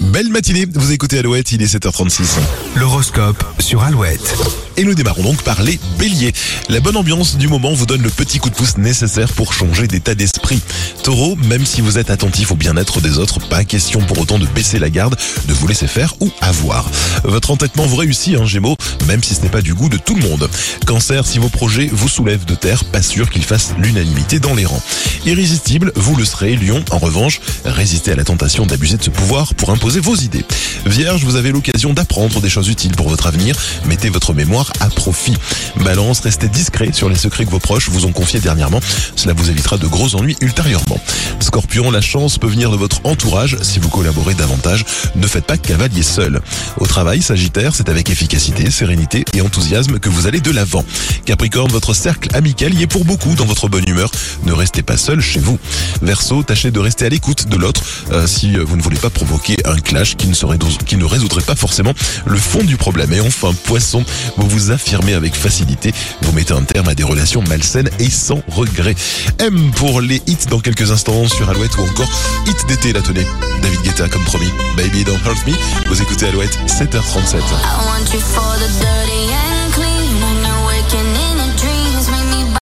Belle matinée, vous écoutez Alouette, il est 7h36. L'horoscope sur Alouette. Et nous démarrons donc par les béliers. La bonne ambiance du moment vous donne le petit coup de pouce nécessaire pour changer d'état d'esprit. Taureau, même si vous êtes attentif au bien-être des autres, pas question pour autant de baisser la garde, de vous laisser faire ou avoir. Votre entêtement vous réussit, hein, Gémeaux, même si ce n'est pas du goût de tout le monde. Cancer, si vos projets vous soulèvent de terre, pas sûr qu'ils fassent l'unanimité dans les rangs. Irrésistible, vous le serez, Lion, en revanche, résistez à la tentation d'abuser de ce pouvoir pour imposer vos idées. Vierge, vous avez l'occasion d'apprendre des choses utiles pour votre avenir, mettez votre mémoire à profit. Balance, restez discret sur les secrets que vos proches vous ont confiés dernièrement, cela vous évitera de gros ennuis ultérieurement. Scorpion, la chance peut venir de votre entourage si vous collaborez davantage, ne faites pas cavalier seul. Au travail, Sagittaire, c'est avec efficacité, sérénité et enthousiasme que vous allez de l'avant. Capricorne, votre cercle amical y est pour beaucoup dans votre bonne humeur, ne restez pas seul chez vous. Verseau, tâchez de rester à l'écoute de l'autre euh, si vous ne voulez pas provoquer un clash qui ne, serait, qui ne résoudrait pas forcément le fond du problème. Et enfin, Poisson, vous vous affirmez avec facilité, vous mettez un terme à des relations malsaines et sans regret. M pour les hits dans quelques instants sur Alouette ou encore hit d'été la tenue. David Guetta comme promis. Baby Don't Hurt Me. Vous écoutez Alouette 7h37. I want you for the dirty